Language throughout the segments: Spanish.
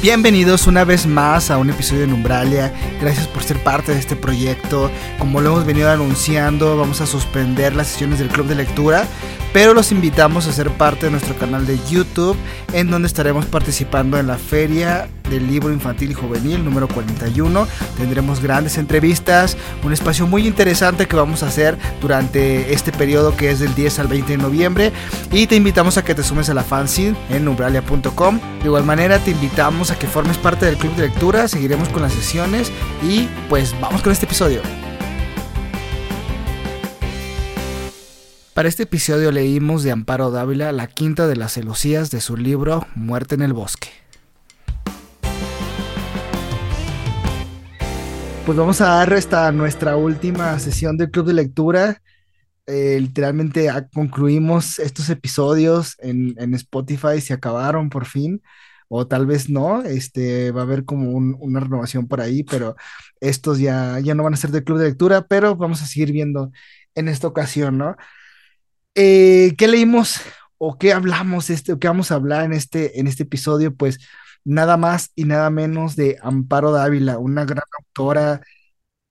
Bienvenidos una vez más a un episodio de Numbralia. Gracias por ser parte de este proyecto. Como lo hemos venido anunciando, vamos a suspender las sesiones del club de lectura, pero los invitamos a ser parte de nuestro canal de YouTube, en donde estaremos participando en la feria del libro infantil y juvenil número 41. Tendremos grandes entrevistas, un espacio muy interesante que vamos a hacer durante este periodo que es del 10 al 20 de noviembre. Y te invitamos a que te sumes a la fanzine en numbralia.com. De igual manera, te invitamos a que formes parte del club de lectura. Seguiremos con las sesiones y pues vamos con este episodio. Para este episodio leímos de Amparo Dávila la quinta de las celosías de su libro Muerte en el Bosque. Pues vamos a dar esta nuestra última sesión del club de lectura. Eh, literalmente concluimos estos episodios en, en, Spotify, se acabaron por fin, o tal vez no, este, va a haber como un, una renovación por ahí, pero estos ya, ya no van a ser del club de lectura, pero vamos a seguir viendo en esta ocasión, ¿no? Eh, ¿Qué leímos o qué hablamos, este, o qué vamos a hablar en este, en este episodio? Pues nada más y nada menos de Amparo Dávila, una gran autora,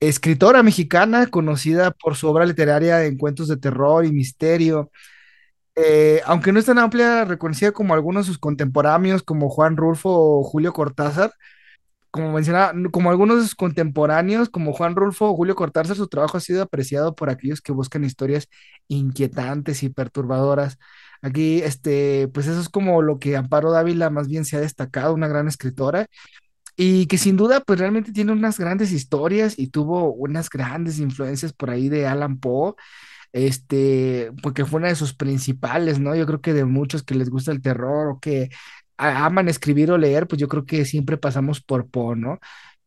escritora mexicana conocida por su obra literaria en cuentos de terror y misterio. Eh, aunque no es tan amplia, reconocida como algunos de sus contemporáneos, como Juan Rulfo o Julio Cortázar, como mencionaba, como algunos de sus contemporáneos, como Juan Rulfo o Julio Cortázar, su trabajo ha sido apreciado por aquellos que buscan historias inquietantes y perturbadoras. Aquí, este, pues eso es como lo que Amparo Dávila más bien se ha destacado, una gran escritora, y que sin duda, pues realmente tiene unas grandes historias y tuvo unas grandes influencias por ahí de Alan Poe, este, porque fue una de sus principales, ¿no? Yo creo que de muchos que les gusta el terror o que aman escribir o leer, pues yo creo que siempre pasamos por Po, ¿no?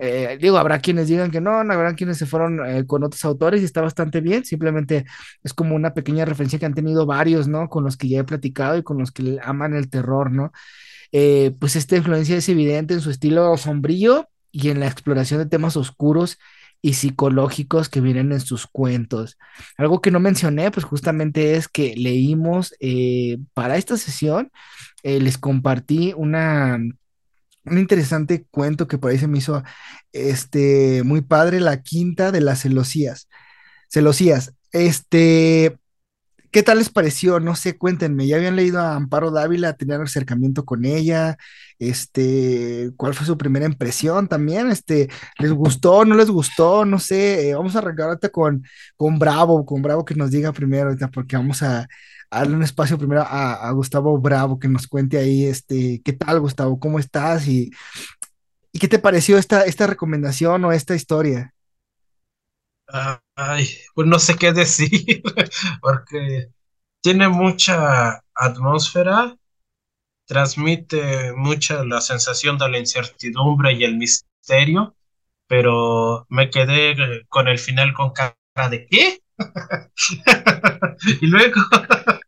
Eh, digo, habrá quienes digan que no, no, habrá quienes se fueron eh, con otros autores y está bastante bien, simplemente es como una pequeña referencia que han tenido varios, ¿no? Con los que ya he platicado y con los que aman el terror, ¿no? Eh, pues esta influencia es evidente en su estilo sombrío y en la exploración de temas oscuros y psicológicos que vienen en sus cuentos. Algo que no mencioné, pues justamente es que leímos para esta sesión eh, les compartí una, un interesante cuento que por ahí se me hizo este, muy padre, la quinta de las celosías. Celosías, este, ¿qué tal les pareció? No sé, cuéntenme, ¿ya habían leído a Amparo Dávila, tenían acercamiento con ella? Este, ¿cuál fue su primera impresión también? Este, ¿les gustó, no les gustó? No sé, eh, vamos a arrancar con, con Bravo, con Bravo que nos diga primero, porque vamos a, darle un espacio primero a, Gustavo Bravo, que nos cuente ahí, este, ¿qué tal, Gustavo? ¿Cómo estás? Y, y qué te pareció esta, esta recomendación o esta historia? Ay, pues no sé qué decir, porque tiene mucha atmósfera, transmite mucha la sensación de la incertidumbre y el misterio, pero me quedé con el final con cara de ¿qué? y luego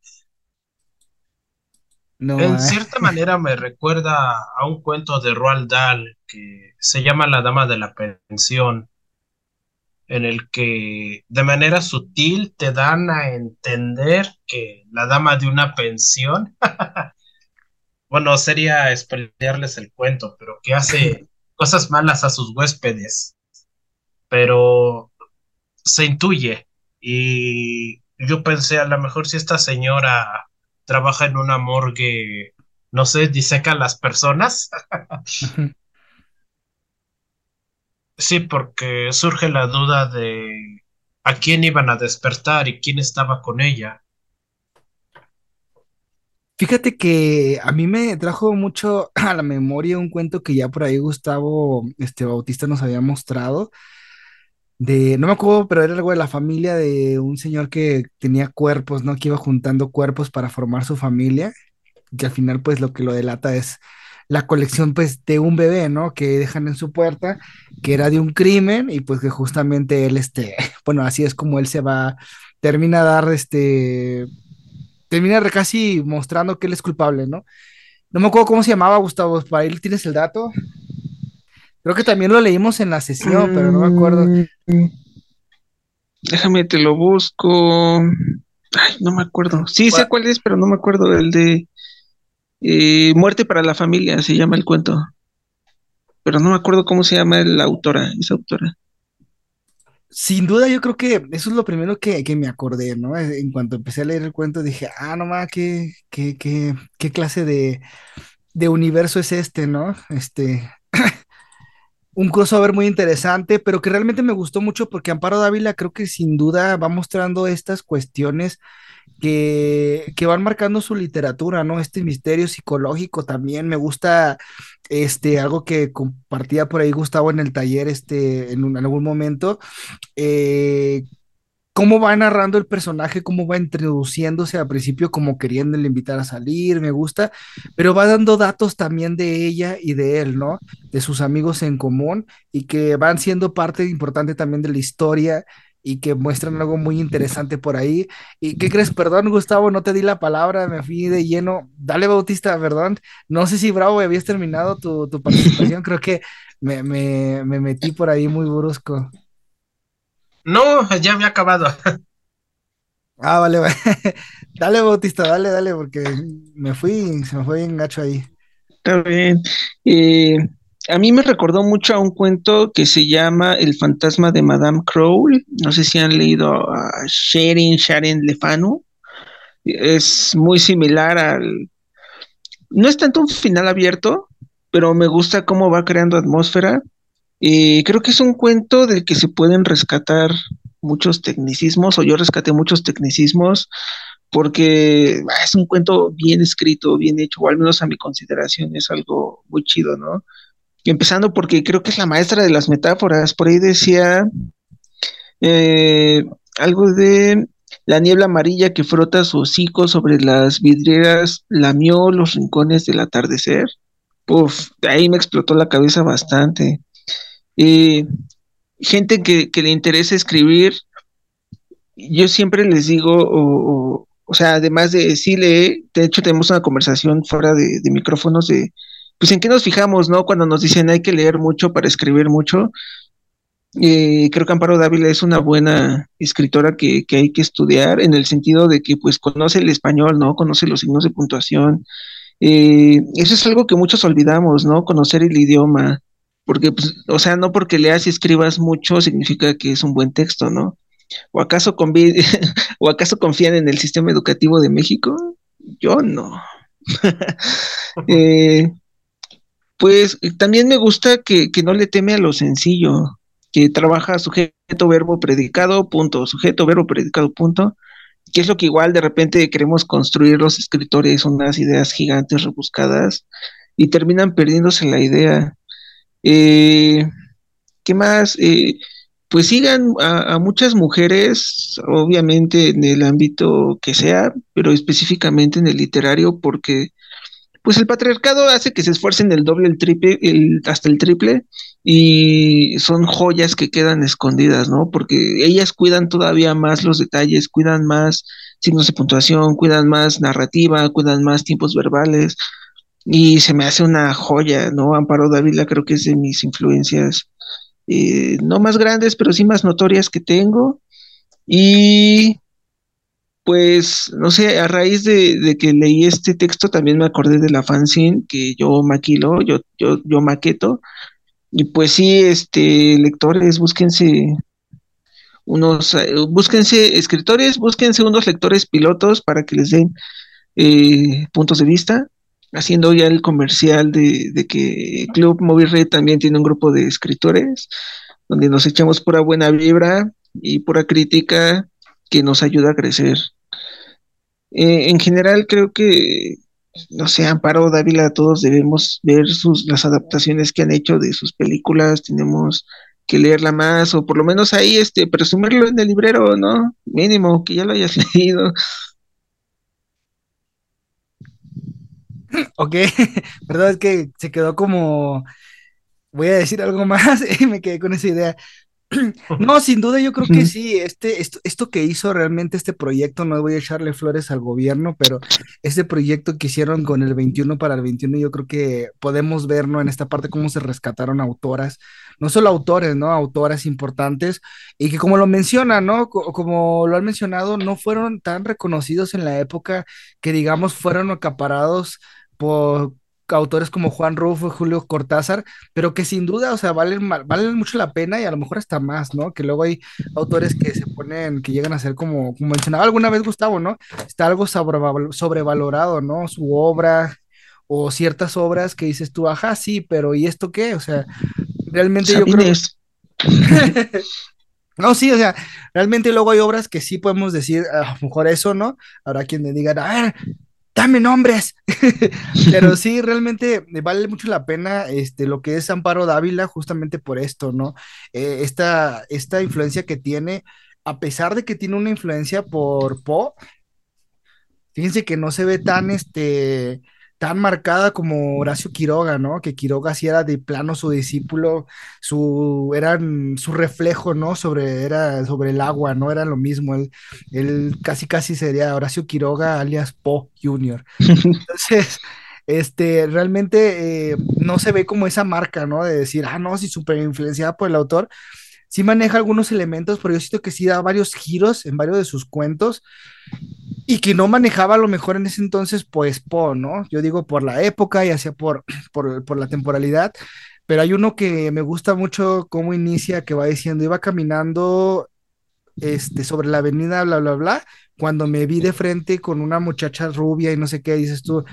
en cierta manera me recuerda a un cuento de Roald Dahl que se llama La Dama de la Pensión, en el que de manera sutil te dan a entender que la dama de una pensión, bueno, sería espelearles el cuento, pero que hace cosas malas a sus huéspedes, pero se intuye y yo pensé, a lo mejor si esta señora trabaja en una morgue, no sé, diseca a las personas. Sí, porque surge la duda de a quién iban a despertar y quién estaba con ella. Fíjate que a mí me trajo mucho a la memoria un cuento que ya por ahí Gustavo este, Bautista nos había mostrado, de, no me acuerdo, pero era algo de la familia de un señor que tenía cuerpos, ¿no? Que iba juntando cuerpos para formar su familia, que al final pues lo que lo delata es la colección pues de un bebé, ¿no? Que dejan en su puerta, que era de un crimen y pues que justamente él, este, bueno, así es como él se va, termina a dar, este, termina casi mostrando que él es culpable, ¿no? No me acuerdo cómo se llamaba, Gustavo, para él tienes el dato. Creo que también lo leímos en la sesión, pero no me acuerdo. Déjame, te lo busco. Ay, no me acuerdo. Sí, sé cuál es, pero no me acuerdo. El de eh, Muerte para la familia, se llama el cuento. pero no me acuerdo cómo se llama la autora, esa autora. Sin duda, yo creo que eso es lo primero que, me acordé, ¿no? En cuanto empecé a leer el cuento, dije, ah, no más, ¿qué, qué, qué, qué clase de, de universo es este, ¿no? Este, un crossover muy interesante, pero que realmente me gustó mucho porque Amparo Dávila creo que sin duda va mostrando estas cuestiones que, que, van marcando su literatura, ¿no? Este misterio psicológico también me gusta, este, algo que compartía por ahí Gustavo en el taller, este, en, algún momento, eh, cómo va narrando el personaje, cómo va introduciéndose al principio como queriéndole invitar a salir, me gusta, pero va dando datos también de ella y de él, ¿no? De sus amigos en común y que van siendo parte importante también de la historia y que muestran algo muy interesante por ahí. ¿Y qué crees? Perdón, Gustavo, no te di la palabra, me fui de lleno. Dale, Bautista, perdón. No sé si Bravo habías terminado tu, participación, creo que me, me, me metí por ahí muy brusco. No, ya había acabado. Ah, vale, vale. Dale, Bautista, dale, dale, porque me fui, se me fue bien gacho ahí. Está bien. Eh, a mí me recordó mucho a un cuento que se llama El fantasma de Madame Crowley. No sé si han leído a Sharon Sharon Lefano. Es muy similar al. No es tanto un final abierto, pero me gusta cómo va creando atmósfera eh, creo que es un cuento del que se pueden rescatar muchos tecnicismos, o yo rescaté muchos tecnicismos, porque ah, es un cuento bien escrito, bien hecho, o al menos a mi consideración es algo muy chido, ¿no? Empezando porque creo que es la maestra de las metáforas, por ahí decía eh, algo de la niebla amarilla que frota su hocico sobre las vidrieras lamió los rincones del atardecer. Uf, ahí me explotó la cabeza bastante. Gente que, le interesa escribir, yo siempre les digo, o, o, sea, además de sí lee, de hecho tenemos una conversación fuera de, micrófonos de, pues en qué nos fijamos, ¿no? Cuando nos dicen hay que leer mucho para escribir mucho. Eh, creo que Amparo Dávila es una buena escritora que, que, hay que estudiar en el sentido de que pues conoce el español, ¿no? Conoce los signos de puntuación. Eh, eso es algo que muchos olvidamos, ¿no? Conocer el idioma, porque, pues, o sea, no porque leas y escribas mucho significa que es un buen texto, ¿no? ¿O acaso, ¿O acaso confían en el sistema educativo de México? Yo no. Eh, pues también me gusta que, no le teme a lo sencillo, que trabaja sujeto, verbo, predicado, punto, sujeto, verbo, predicado, punto, que es lo que igual de repente queremos construir los escritores, unas ideas gigantes rebuscadas, y terminan perdiéndose la idea. Eh, ¿Qué más? Eh, pues sigan a, muchas mujeres, obviamente en el ámbito que sea, pero específicamente en el literario, porque pues el patriarcado hace que se esfuercen el doble, el triple, el, hasta el triple, y son joyas que quedan escondidas, ¿no? Porque ellas cuidan todavía más los detalles, cuidan más signos de puntuación, cuidan más narrativa, cuidan más tiempos verbales, y se me hace una joya, ¿no? Amparo Dávila creo que es de mis influencias, eh, no más grandes, pero sí más notorias que tengo. Y pues, no sé, a raíz de, que leí este texto también me acordé de la fanzine que yo maquilo, yo, yo, yo maqueto. Y pues sí, este, lectores, búsquense unos, eh, búsquense escritores, búsquense unos lectores pilotos para que les den eh, puntos de vista haciendo ya el comercial de, que Club Movie Red también tiene un grupo de escritores donde nos echamos pura buena vibra y pura crítica que nos ayuda a crecer. Eh, en general creo que, no sé, Amparo Dávila, todos debemos ver sus, las adaptaciones que han hecho de sus películas, tenemos que leerla más o por lo menos ahí este presumirlo en el librero, ¿no? Mínimo que ya lo hayas leído. Ok, perdón, es que se quedó como, voy a decir algo más y me quedé con esa idea. No, sin duda yo creo que sí, este, esto, esto que hizo realmente este proyecto, no voy a echarle flores al gobierno, pero este proyecto que hicieron con el 21 para el 21, yo creo que podemos ver, ¿no? En esta parte cómo se rescataron autoras, no solo autores, ¿no? Autoras importantes y que como lo menciona, ¿no? como lo han mencionado, no fueron tan reconocidos en la época que digamos fueron acaparados por autores como Juan Rufo y Julio Cortázar, pero que sin duda, o sea, valen, valen mucho la pena y a lo mejor hasta más, ¿no? Que luego hay autores que se ponen, que llegan a ser como, como mencionaba alguna vez Gustavo, ¿no? Está algo sobrevalorado, ¿no? Su obra o ciertas obras que dices tú, ajá, sí, pero ¿y esto qué? O sea, realmente yo creo... No, sí, o sea, realmente luego hay obras que sí podemos decir, a lo mejor eso, ¿no? Habrá quien me diga, a ver, dame nombres. Pero sí, realmente vale mucho la pena este, lo que es Amparo Dávila, justamente por esto, ¿no? Eh, esta, esta influencia que tiene, a pesar de que tiene una influencia por Po, fíjense que no se ve tan, este, tan marcada como Horacio Quiroga, ¿no? Que Quiroga sí era de plano su discípulo, su, eran su reflejo, ¿no? Sobre, era sobre el agua, ¿no? Era lo mismo, él, él casi casi sería Horacio Quiroga alias Po Jr. Entonces, este, realmente eh, no se ve como esa marca, ¿no? De decir, ah, no, sí, súper influenciada por el autor. Sí maneja algunos elementos, pero yo siento que sí da varios giros en varios de sus cuentos y que no manejaba a lo mejor en ese entonces, pues, Po, ¿no? Yo digo por la época y hacia por, por, la temporalidad, pero hay uno que me gusta mucho cómo inicia, que va diciendo, iba caminando este, sobre la avenida, bla, bla, bla, cuando me vi de frente con una muchacha rubia y no sé qué, dices tú,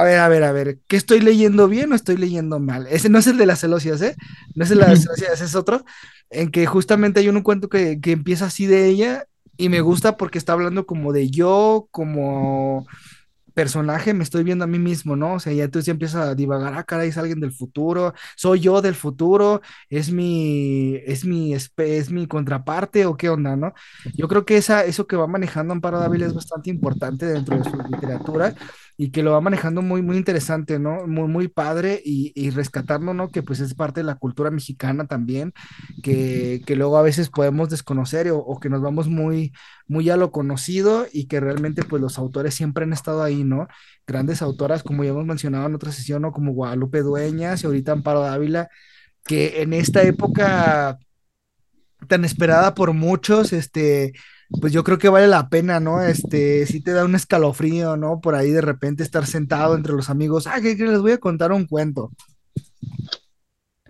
a ver, a ver, a ver, ¿qué estoy leyendo bien o estoy leyendo mal? Ese no es el de las celosias, ¿eh? No es el de las celosias, ese es otro, en que justamente hay un cuento que, que empieza así de ella y me gusta porque está hablando como de yo, como personaje, me estoy viendo a mí mismo, ¿no? O sea, ya entonces ya empieza a divagar, ah, caray, es alguien del futuro, soy yo del futuro, es mi, es mi, es mi contraparte o qué onda, ¿no? Yo creo que esa, eso que va manejando Amparo Dávila es bastante importante dentro de su literatura y que lo va manejando muy, muy interesante, ¿no? Muy, muy padre y, y rescatando, ¿no? Que pues es parte de la cultura mexicana también, que, que luego a veces podemos desconocer o, o, que nos vamos muy, muy a lo conocido y que realmente pues los autores siempre han estado ahí, ¿no? Grandes autoras, como ya hemos mencionado en otra sesión, ¿no? Como Guadalupe Dueñas y ahorita Amparo Dávila, que en esta época tan esperada por muchos, este, pues yo creo que vale la pena, ¿no? Este, si te da un escalofrío, ¿no? Por ahí de repente estar sentado entre los amigos, ah, que, les voy a contar un cuento.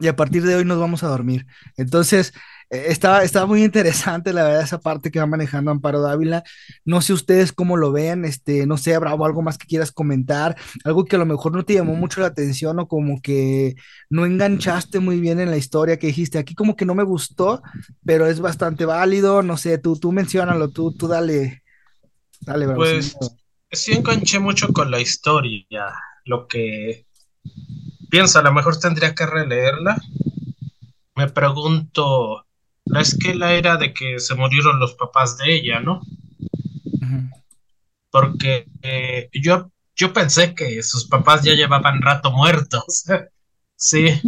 Y a partir de hoy nos vamos a dormir. Entonces, eh, estaba, muy interesante, la verdad, esa parte que va manejando Amparo Dávila. No sé ustedes cómo lo ven, este, no sé, Bravo, algo más que quieras comentar, algo que a lo mejor no te llamó mucho la atención o como que no enganchaste muy bien en la historia que dijiste. Aquí como que no me gustó, pero es bastante válido, no sé, tú, tú mencionalo, tú, tú dale, dale, Bravo. Pues sí enganché mucho con la historia, lo que pienso, a lo mejor tendría que releerla. Me pregunto la era de que se murieron los papás de ella, ¿no? Porque eh, yo, yo pensé que sus papás ya llevaban rato muertos. sí.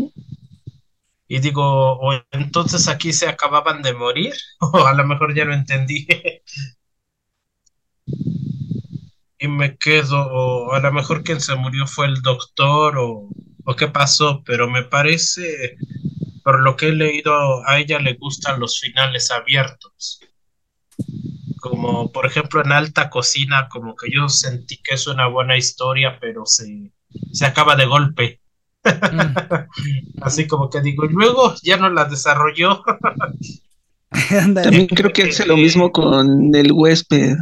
Y digo, o entonces aquí se acababan de morir, o a lo mejor ya lo entendí. y me quedo, o a lo mejor quien se murió fue el doctor, o, o qué pasó, pero me parece por lo que he leído, a ella le gustan los finales abiertos. Como por ejemplo en Alta Cocina, como que yo sentí que es una buena historia, pero se, se acaba de golpe. Mm. Así como que digo, y luego ya no la desarrolló. También creo que hace lo mismo con el huésped,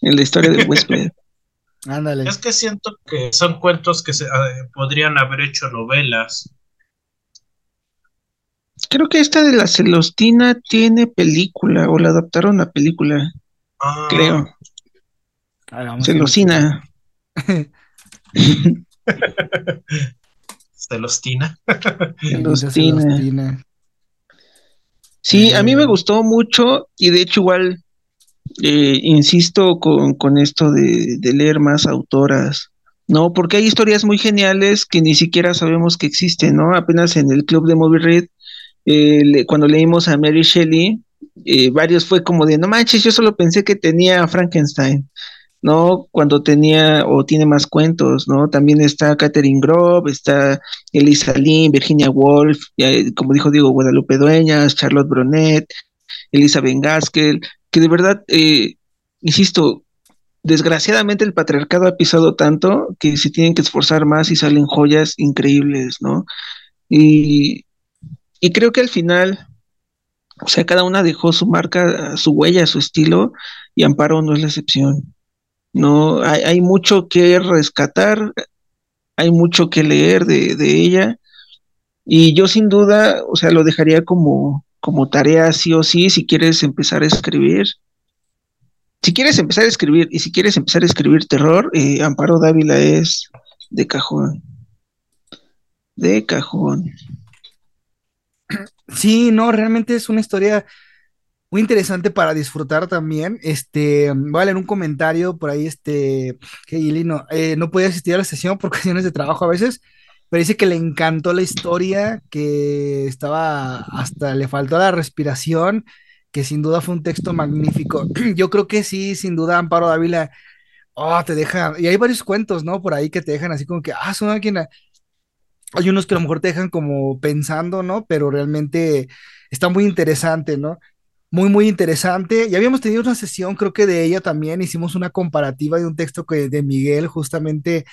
en la historia del huésped. Ándale. Es que siento que son cuentos que se eh, podrían haber hecho novelas Creo que esta de la Celostina tiene película o la adaptaron a película. Ah. Creo. Celostina. Celostina. Celostina. Sí, a mí me gustó mucho y de hecho igual eh, insisto con, con esto de, de, leer más autoras, ¿no? Porque hay historias muy geniales que ni siquiera sabemos que existen, ¿no? Apenas en el club de Movie Red eh, cuando leímos a Mary Shelley, eh, varios fue como de, no manches, yo solo pensé que tenía Frankenstein, ¿no? Cuando tenía o tiene más cuentos, ¿no? También está Catherine Grove, está Elisa Lynn, Virginia Woolf, como dijo Diego, Guadalupe Dueñas, Charlotte Bronet, Elisa Gaskell, que de verdad, eh, insisto, desgraciadamente el patriarcado ha pisado tanto que se tienen que esforzar más y salen joyas increíbles, ¿no? Y, y creo que al final, o sea, cada una dejó su marca, su huella, su estilo, y Amparo no es la excepción. No, hay, mucho que rescatar, hay mucho que leer de, de, ella, y yo sin duda, o sea, lo dejaría como, como tarea sí o sí, si quieres empezar a escribir. Si quieres empezar a escribir y si quieres empezar a escribir terror, eh, Amparo Dávila es de cajón. De cajón. Sí, no, realmente es una historia muy interesante para disfrutar también. Este, voy a leer un comentario por ahí, este, que Gili no, eh, no puede asistir a la sesión por cuestiones de trabajo a veces, pero dice que le encantó la historia, que estaba, hasta le faltó la respiración, que sin duda fue un texto magnífico. Yo creo que sí, sin duda, Amparo Dávila, oh, te deja, y hay varios cuentos, ¿no? Por ahí que te dejan así como que, ah, son alguien, hay unos que a lo mejor te dejan como pensando, ¿no? Pero realmente está muy interesante, ¿no? Muy, muy interesante. Ya habíamos tenido una sesión, creo que de ella también, hicimos una comparativa de un texto que de Miguel, justamente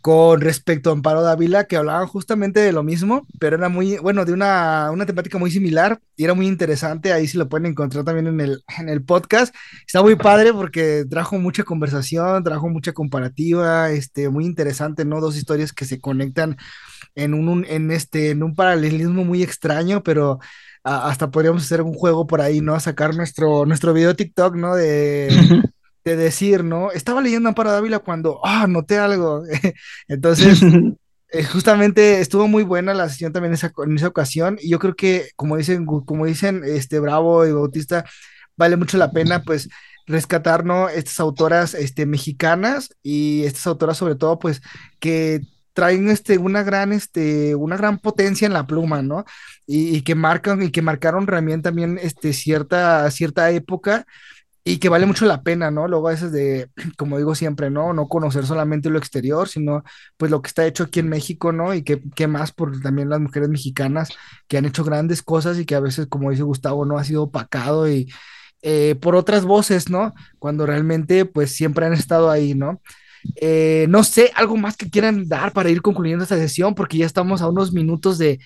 con respecto a Amparo Dávila, que hablaban justamente de lo mismo, pero era muy, bueno, de una, una temática muy similar y era muy interesante. Ahí sí lo pueden encontrar también en el, en el podcast. Está muy padre porque trajo mucha conversación, trajo mucha comparativa, este, muy interesante, ¿no? Dos historias que se conectan en un, en este, en un paralelismo muy extraño, pero hasta podríamos hacer un juego por ahí, ¿no? Sacar nuestro, nuestro video TikTok, ¿no? De, de decir, ¿no? Estaba leyendo Amparo Dávila cuando, ah, noté algo. Entonces, eh, justamente estuvo muy buena la sesión también esa, en esa ocasión. Y yo creo que, como dicen, como dicen, este Bravo y Bautista, vale mucho la pena, pues, rescatar, ¿no? Estas autoras, este, mexicanas y estas autoras, sobre todo, pues, que traen este, una gran, este, una gran potencia en la pluma, ¿no? Y, y, que marcan, y que marcaron también, también, este, cierta, cierta época y que vale mucho la pena, ¿no? Luego a veces de, como digo siempre, ¿no? No conocer solamente lo exterior, sino pues lo que está hecho aquí en México, ¿no? Y que, más por también las mujeres mexicanas que han hecho grandes cosas y que a veces, como dice Gustavo, no ha sido opacado y eh, por otras voces, ¿no? Cuando realmente pues siempre han estado ahí, ¿no? Eh, no sé, algo más que quieran dar para ir concluyendo esta sesión, porque ya estamos a unos minutos de,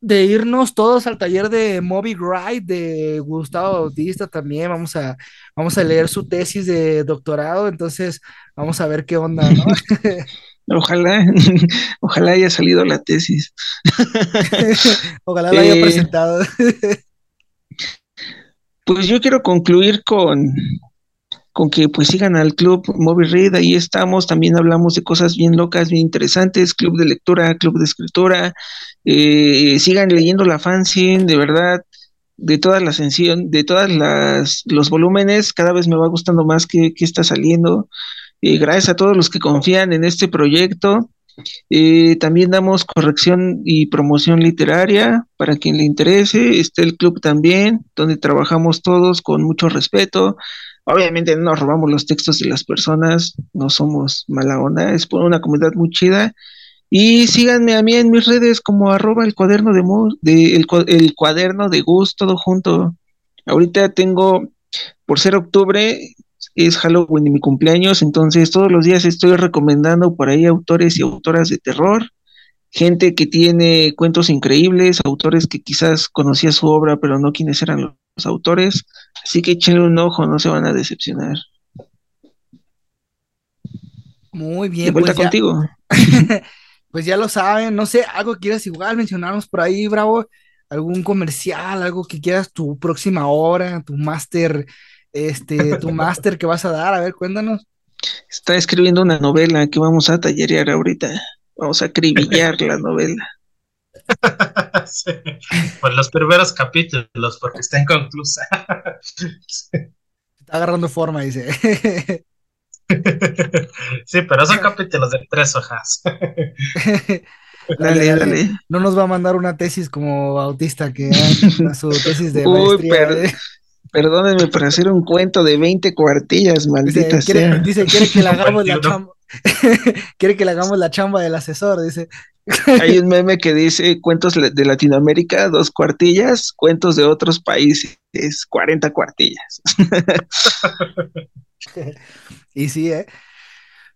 de irnos todos al taller de Moby Wright de Gustavo Bautista también. Vamos a, vamos a leer su tesis de doctorado, entonces vamos a ver qué onda, ¿no? Ojalá, ojalá haya salido la tesis. ojalá la haya eh, presentado. pues yo quiero concluir con, con que pues sigan al club Moby Read, ahí estamos, también hablamos de cosas bien locas, bien interesantes, club de lectura, club de escritura, eh, sigan leyendo la fanzine, de verdad, de todas las de todas las los volúmenes, cada vez me va gustando más que, está saliendo. Eh, gracias a todos los que confían en este proyecto. Eh, también damos corrección y promoción literaria para quien le interese. Está el club también, donde trabajamos todos con mucho respeto. Obviamente no nos robamos los textos de las personas, no somos mala onda, es por una comunidad muy chida y síganme a mí en mis redes como arroba el cuaderno de, de el, cuaderno de Gus, todo junto. Ahorita tengo, por ser octubre, es Halloween y mi cumpleaños, entonces todos los días estoy recomendando por ahí autores y autoras de terror, gente que tiene cuentos increíbles, autores que quizás conocía su obra, pero no quiénes eran los autores. Así que échenle un ojo, no se van a decepcionar. Muy bien. De vuelta pues contigo. pues ya lo saben, no sé, algo que quieras igual mencionarnos por ahí, Bravo, algún comercial, algo que quieras tu próxima hora, tu máster, este, tu máster que vas a dar, a ver, cuéntanos. Está escribiendo una novela que vamos a tallerear ahorita, vamos a acribillar la novela. sí. Pues los primeros capítulos, porque está inconclusa. Está agarrando forma, dice. sí, pero son capítulos de tres hojas. dale, dale, No nos va a mandar una tesis como Bautista, que su tesis de maestría. ¿eh? Perdónenme por hacer un cuento de 20 cuartillas, maldita dice, Quiere, dice, quiere que le hagamos la chamba. quiere que le hagamos la chamba del asesor, dice. Hay un meme que dice cuentos de Latinoamérica, dos cuartillas, cuentos de otros países, 40 cuartillas. y sí, ¿eh?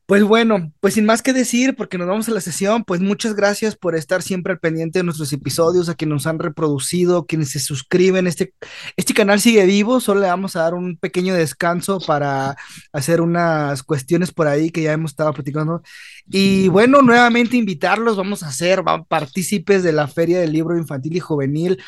Pues bueno, pues sin más que decir, porque nos vamos a la sesión, pues muchas gracias por estar siempre al pendiente de nuestros episodios, a quienes nos han reproducido, quienes se suscriben. Este, este canal sigue vivo, solo le vamos a dar un pequeño descanso para hacer unas cuestiones por ahí que ya hemos estado platicando. Y bueno, nuevamente invitarlos, vamos a ser partícipes de la Feria del Libro Infantil y Juvenil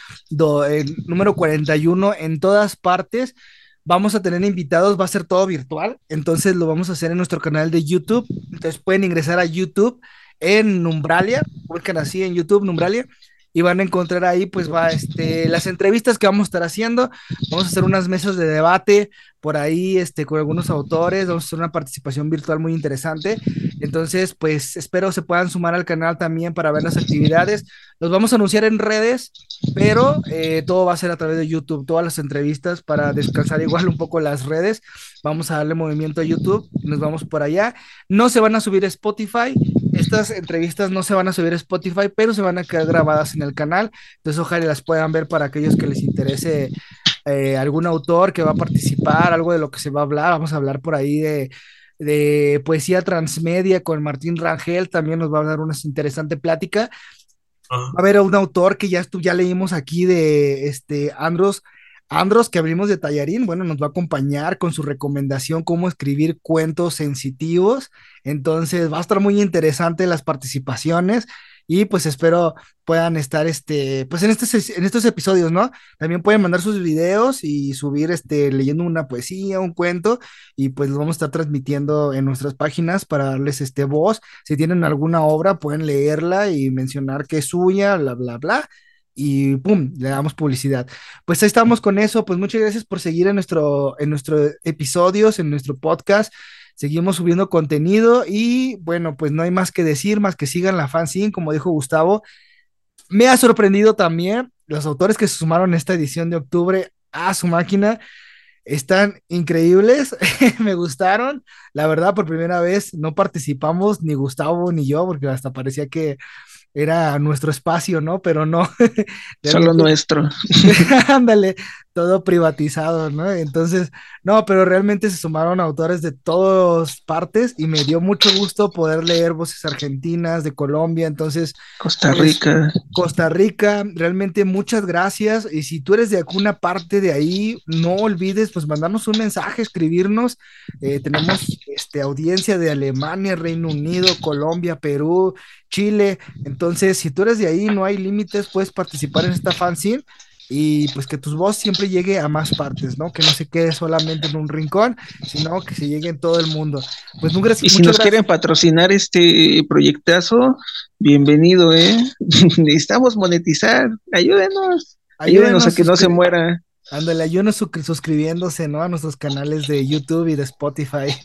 número 41 en todas partes. Vamos a tener invitados, va a ser todo virtual, entonces lo vamos a hacer en nuestro canal de YouTube. Entonces pueden ingresar a YouTube en Numbralia, buscan así en YouTube Numbralia y van a encontrar ahí pues va este las entrevistas que vamos a estar haciendo. Vamos a hacer unas mesas de debate por ahí este con algunos autores, vamos a hacer una participación virtual muy interesante. Entonces, pues espero se puedan sumar al canal también para ver las actividades. Los vamos a anunciar en redes, pero eh, todo va a ser a través de YouTube, todas las entrevistas para descansar igual un poco las redes. Vamos a darle movimiento a YouTube nos vamos por allá. No se van a subir a Spotify. Estas entrevistas no se van a subir a Spotify, pero se van a quedar grabadas en el canal. Entonces, ojalá las puedan ver para aquellos que les interese eh, algún autor que va a participar, algo de lo que se va a hablar. Vamos a hablar por ahí de de poesía transmedia con Martín Rangel, también nos va a dar una interesante plática. Ah. Va a haber un autor que ya, ya leímos aquí de este Andros, Andros, que abrimos de Tallarín, bueno, nos va a acompañar con su recomendación cómo escribir cuentos sensitivos. Entonces va a estar muy interesante las participaciones y pues espero puedan estar este, pues en, este, en estos episodios, ¿no? También pueden mandar sus videos y subir este, leyendo una poesía, un cuento, y pues los vamos a estar transmitiendo en nuestras páginas para darles este voz. Si tienen alguna obra, pueden leerla y mencionar que es suya, bla, bla, bla. Y pum, le damos publicidad. Pues ahí estamos con eso. Pues muchas gracias por seguir en nuestro, en nuestros episodios, en nuestro podcast seguimos subiendo contenido y bueno, pues no hay más que decir, más que sigan la fanzine, como dijo Gustavo. Me ha sorprendido también los autores que se sumaron esta edición de octubre a su máquina. Están increíbles, me gustaron. La verdad, por primera vez no participamos ni Gustavo ni yo, porque hasta parecía que era nuestro espacio, ¿no? Pero no. Solo nuestro. Ándale, todo privatizado, ¿no? Entonces, no, pero realmente se sumaron autores de todas partes y me dio mucho gusto poder leer voces argentinas, de Colombia, entonces. Costa pues, Rica. Costa Rica, realmente muchas gracias. Y si tú eres de alguna parte de ahí, no olvides, pues mandarnos un mensaje, escribirnos. Eh, tenemos este, audiencia de Alemania, Reino Unido, Colombia, Perú, Chile. Entonces, si tú eres de ahí, no hay límites, puedes participar en esta fanzine y pues que tu voz siempre llegue a más partes, ¿no? Que no se quede solamente en un rincón, sino que se llegue en todo el mundo. Pues muy gracias. Y si nos quieren patrocinar este proyectazo, bienvenido, ¿eh? Necesitamos monetizar, ayúdenos, ayúdenos, a que no se muera. Ándale, ayúdenos suscribiéndose, ¿no? A nuestros canales de YouTube y de Spotify.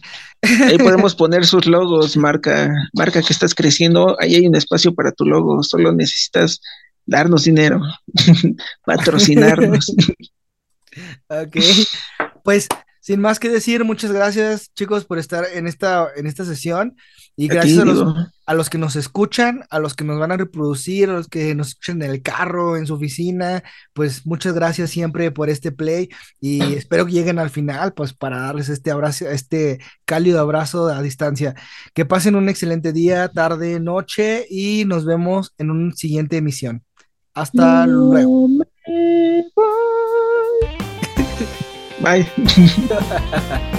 Ahí podemos poner sus logos, marca, marca que estás creciendo, ahí hay un espacio para tu logo, solo necesitas darnos dinero, patrocinarnos. ok, pues sin más que decir, muchas gracias chicos por estar en esta, en esta sesión y gracias a, los, que nos escuchan, a los que nos van a reproducir, a los que nos escuchan en el carro, en su oficina, pues muchas gracias siempre por este play y espero que lleguen al final, pues para darles este abrazo, este cálido abrazo a distancia. Que pasen un excelente día, tarde, noche y nos vemos en una siguiente emisión. Hasta luego. 拜。